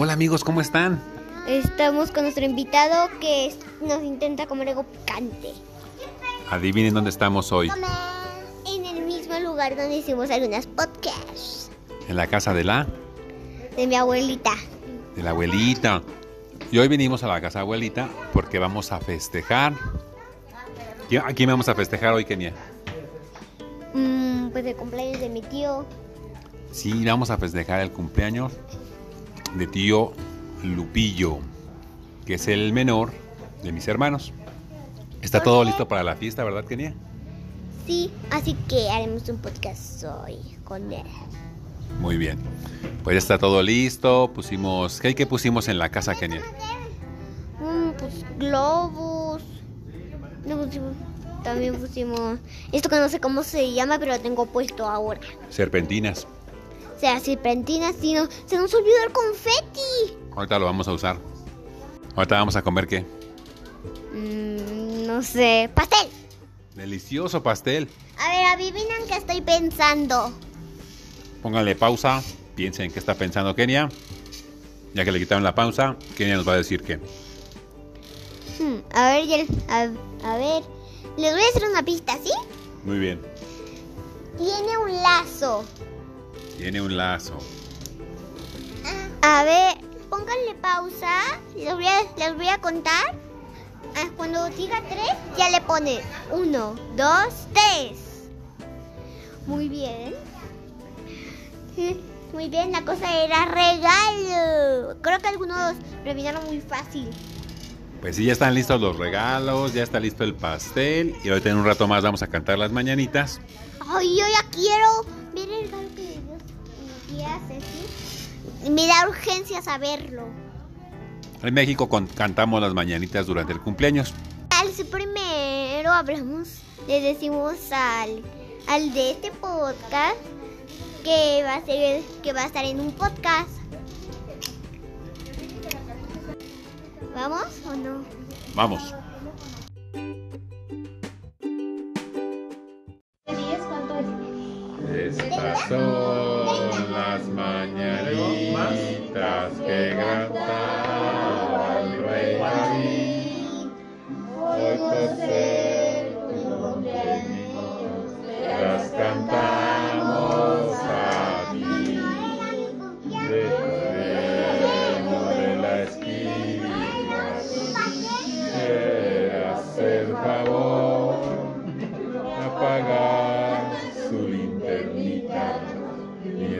Hola amigos, ¿cómo están? Estamos con nuestro invitado que nos intenta comer algo picante. Adivinen dónde estamos hoy. En el mismo lugar donde hicimos algunas podcasts En la casa de la, de mi abuelita. de la abuelita. Y hoy vinimos a la casa de abuelita porque vamos a festejar. ¿Qui- ¿A quién vamos a festejar hoy, Kenia? Mm, pues el cumpleaños de mi tío. Sí, vamos a festejar el cumpleaños de tío Lupillo, que es el menor de mis hermanos. Está todo listo para la fiesta, ¿verdad, Kenia? Sí, así que haremos un podcast hoy con él. Muy bien. Pues ya está todo listo. Pusimos. ¿Qué, qué pusimos en la casa, Kenia? Mm, pues globos. Pusimos- también pusimos esto que no sé cómo se llama, pero lo tengo puesto ahora. Serpentinas. Sea, serpentinas, sino se nos olvidó el confeti. Ahorita lo vamos a usar. Ahorita vamos a comer qué? Mm, no sé, pastel. Delicioso pastel. A ver, adivinen qué estoy pensando. Pónganle pausa. Piensen en qué está pensando Kenia. Ya que le quitaron la pausa, Kenia nos va a decir qué. Hmm, a ver, a, a ver, les voy a hacer una pista, ¿sí? Muy bien. Tiene un lazo. Tiene un lazo. A ver, pónganle pausa. Les voy a, les voy a contar. Ah, Cuando diga tres, ya le pone uno, dos, tres. Muy bien. Muy bien, la cosa era regalo. Creo que algunos lo muy fácil. Pues sí, ya están listos los regalos, ya está listo el pastel. Y ahorita en un rato más vamos a cantar las mañanitas. Ay, yo ya quiero Ceci. Me da urgencia saberlo. En México cantamos las mañanitas durante el cumpleaños. Al primero hablamos, le decimos al, al de este podcast que va a ser, que va a estar en un podcast. ¿Vamos o no? Vamos.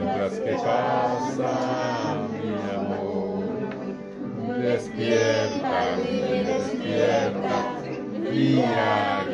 Mientras que pasa mi amor. Despierta, despierta, mira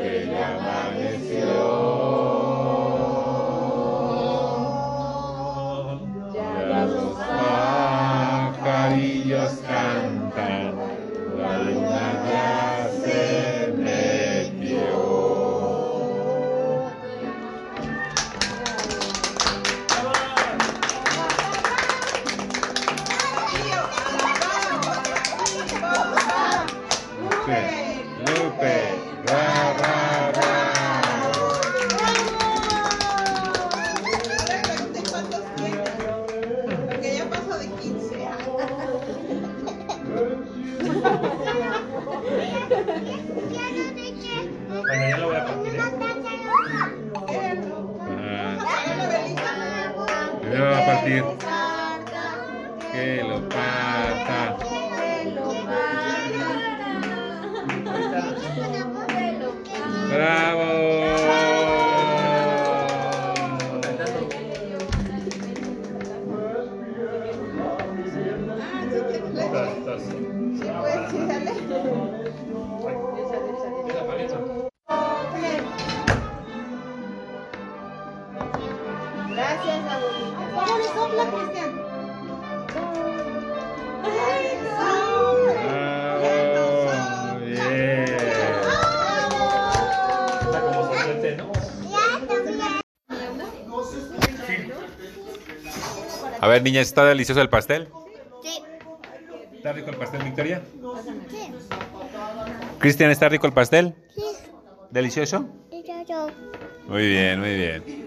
Gracias, abuelita. ¿Cómo le sopla, Cristian? Ay, no. ¡Bravo! Bien. Está como sorprendente, ¿no? A ver, niña, ¿está delicioso el pastel? Sí. ¿Está rico el pastel, Victoria? Sí. Cristian, ¿está rico el pastel? Sí. ¿Delicioso? Yo, yo. Muy bien, muy bien.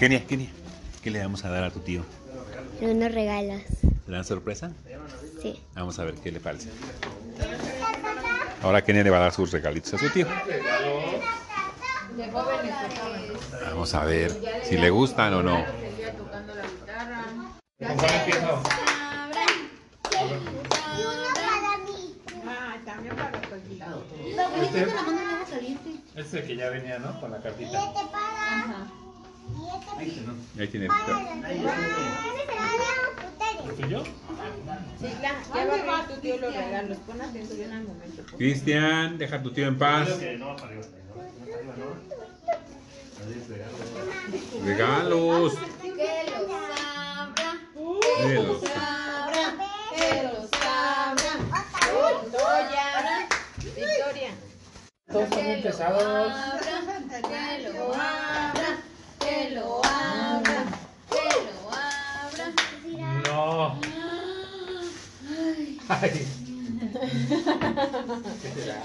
Kenia, Kenia, ¿qué le vamos a dar a tu tío? unos regalos. ¿Gran sorpresa? Sí. Vamos a ver qué le parece. Ahora Kenia le va a dar sus regalitos a su tío. Vamos a ver si le gustan o no. Ah. Este, este es el que ya venía, ¿no? Con la cartita. Este este Ahí tiene. para. Ese será mío, ¿El tuyo? Sí, ya, ya va a abrir tu tío los regalos. Pon atención al momento. Cristian, deja a tu tío en paz. Regalos. Que los abra, De los- abra, que los abra. Victoria, Victoria. Todos son pesados. Que lo abra, que lo abra, que lo abra. No. Ay. ¿Qué será?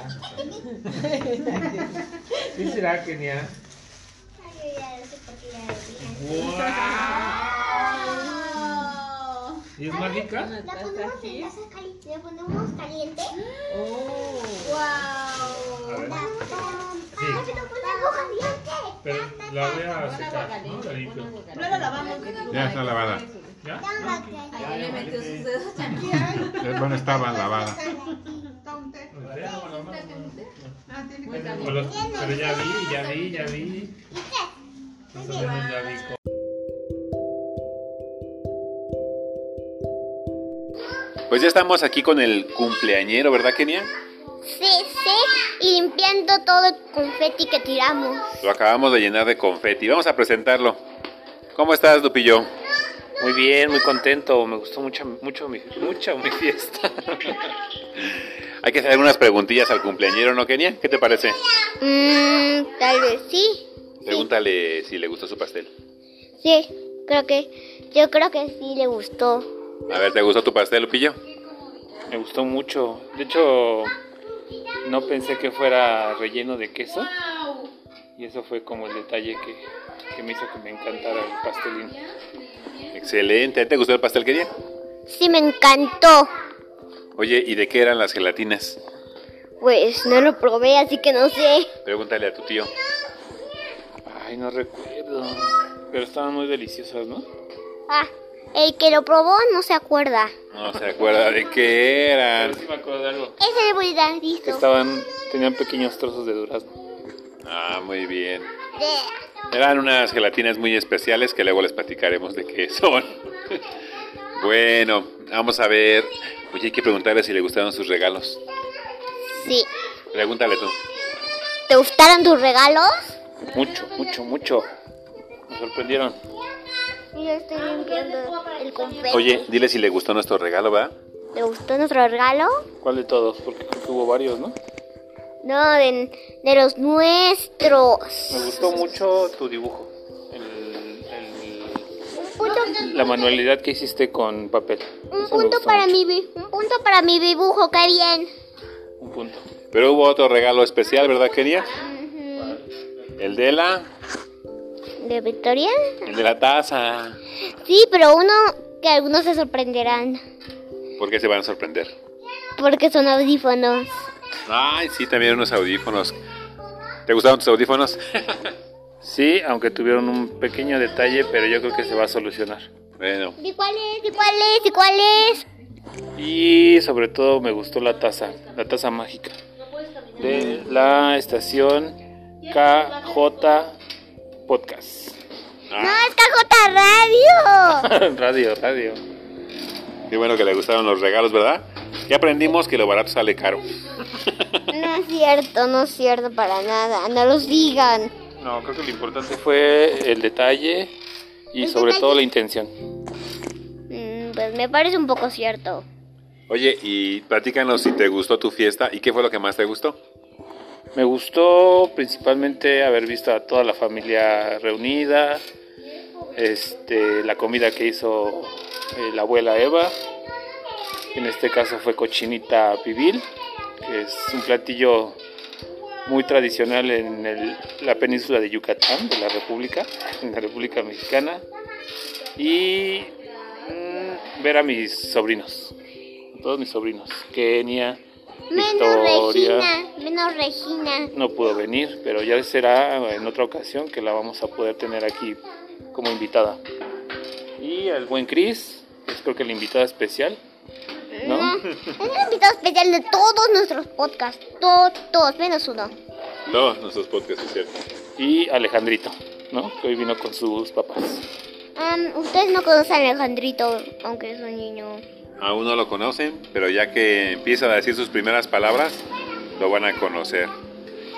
¿Qué será, Kenia? ¡Wow! ¿Y es mágica? La ponemos en taza caliente. La ponemos caliente. Oh. A ver. Sí. Rápido, ponemos caliente. Pero la voy a secar, ¿no? La limpio. No la lavamos. Ya está lavada. ¿Ya? Ahí le metió sus dedos. Eh, Bueno, estaba lavada. Tiene que O los- Pero ya vi, ya vi, ya vi. O menos ya vi. Pues ya estamos aquí con el cumpleañero, ¿verdad, Kenia? Sí, sí. Limpiando todo el confeti que tiramos. Lo acabamos de llenar de confeti. Vamos a presentarlo. ¿Cómo estás, Lupillo? Muy bien, muy contento. Me gustó mucho, mucho, mi, mucho mi fiesta. Hay que hacer algunas preguntillas al cumpleañero, ¿no, Kenia? ¿Qué te parece? Mmm, tal vez sí. Pregúntale si le gustó su pastel. Sí, creo que. Yo creo que sí le gustó. A ver, ¿te gustó tu pastel, Lupillo? Me gustó mucho. De hecho, no pensé que fuera relleno de queso. Y eso fue como el detalle que, que me hizo que me encantara el pastelín. Excelente. ¿Te gustó el pastel, Kenia? Sí, me encantó. Oye, ¿y de qué eran las gelatinas? Pues no lo probé, así que no sé. Pregúntale a tu tío. Ay, no recuerdo. Pero estaban muy deliciosas, ¿no? Ah, el que lo probó no se acuerda. No se acuerda de qué eran. Pero sí me acuerdo de algo. Es el Que buenadito. estaban, tenían pequeños trozos de durazno. Ah, muy bien. De- Eran unas gelatinas muy especiales que luego les platicaremos de qué son. bueno, vamos a ver. Oye, hay que preguntarle si le gustaron sus regalos. Sí. Pregúntale tú. ¿Te gustaron tus regalos? Mucho, mucho, mucho. Me sorprendieron. Yo estoy limpiando el confeti. Oye, dile si le gustó nuestro regalo, ¿verdad? ¿Te gustó nuestro regalo? ¿Cuál de todos? Porque creo que hubo varios, ¿no? No, de, de los nuestros. Me gustó mucho tu dibujo. El- el- Un punto, la manualidad que hiciste con papel. un Eso punto para mucho. mi un punto para mi dibujo, qué bien. Un punto. Pero hubo otro regalo especial, ¿verdad? Ujú. El de la... ¿De Victoria? El de la taza. Sí, pero uno que algunos se sorprenderán. ¿Por qué se van a sorprender? Porque son audífonos. Ay, sí, también unos audífonos. ¿Te gustaron tus audífonos? Sí, aunque tuvieron un pequeño detalle, pero yo creo que se va a solucionar. bueno, ¿Y cuál es? ¿Y cuál es? ¿Y cuál es? Y sobre todo me gustó la taza, la taza mágica. De la estación KJ Podcast. No, es Cajota Radio. radio, radio. qué bueno que le gustaron los regalos, ¿verdad? Ya aprendimos que lo barato sale caro. No es cierto, no es cierto para nada. No los digan. No, creo que lo importante fue el detalle y El sobre detalle. todo la intención. Mm, pues me parece un poco cierto. Oye, y platícanos si te gustó tu fiesta y qué fue lo que más te gustó. Me gustó principalmente haber visto a toda la familia reunida, este, la comida que hizo eh, la abuela Eva, en este caso fue cochinita pibil, que es un platillo muy tradicional en la península de Yucatán, de la República, en la República Mexicana. Y mm, ver a mis sobrinos. A todos mis sobrinos. Kenia, Menos. Regina, menos Regina. No pudo venir, pero ya será en otra ocasión que la vamos a poder tener aquí como invitada. Y al buen Chris, es creo que la invitada especial. ¿No? Es el invitado especial de todos nuestros podcasts. Todos, todos, menos uno. No, nuestros podcasts, es cierto. Y Alejandrito, ¿no? Que hoy vino con sus papás. Am, Ustedes no conocen a Alejandrito, aunque es un niño. Aún no lo conocen, pero ya que empieza a decir sus primeras palabras, lo van a conocer.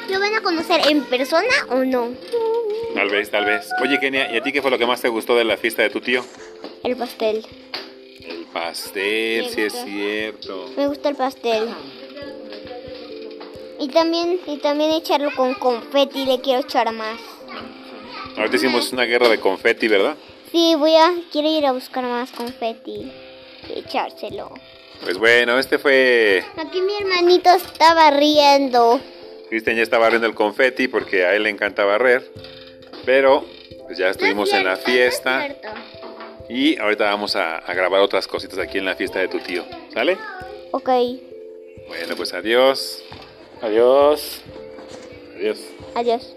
¿Lo van a conocer en persona o no? Tal vez, tal vez. Oye, Kenia, ¿y a ti qué fue lo que más te gustó de la fiesta de tu tío? El pastel. El pastel, sí es cierto. Me gusta el pastel. Y también, y también echarlo con confeti, le quiero echar más. Ahorita hicimos una guerra de confeti, ¿verdad? Sí, voy a, quiero ir a buscar más confeti echárselo. Pues bueno, este fue... Aquí mi hermanito estaba riendo. Cristian ya estaba barriendo el confeti porque a él le encanta barrer. Pero pues ya estuvimos en la fiesta. Y ahorita vamos a, a grabar otras cositas aquí en la fiesta de tu tío. ¿Sale? Ok, Bueno, pues adiós. Adiós. Adiós. adiós.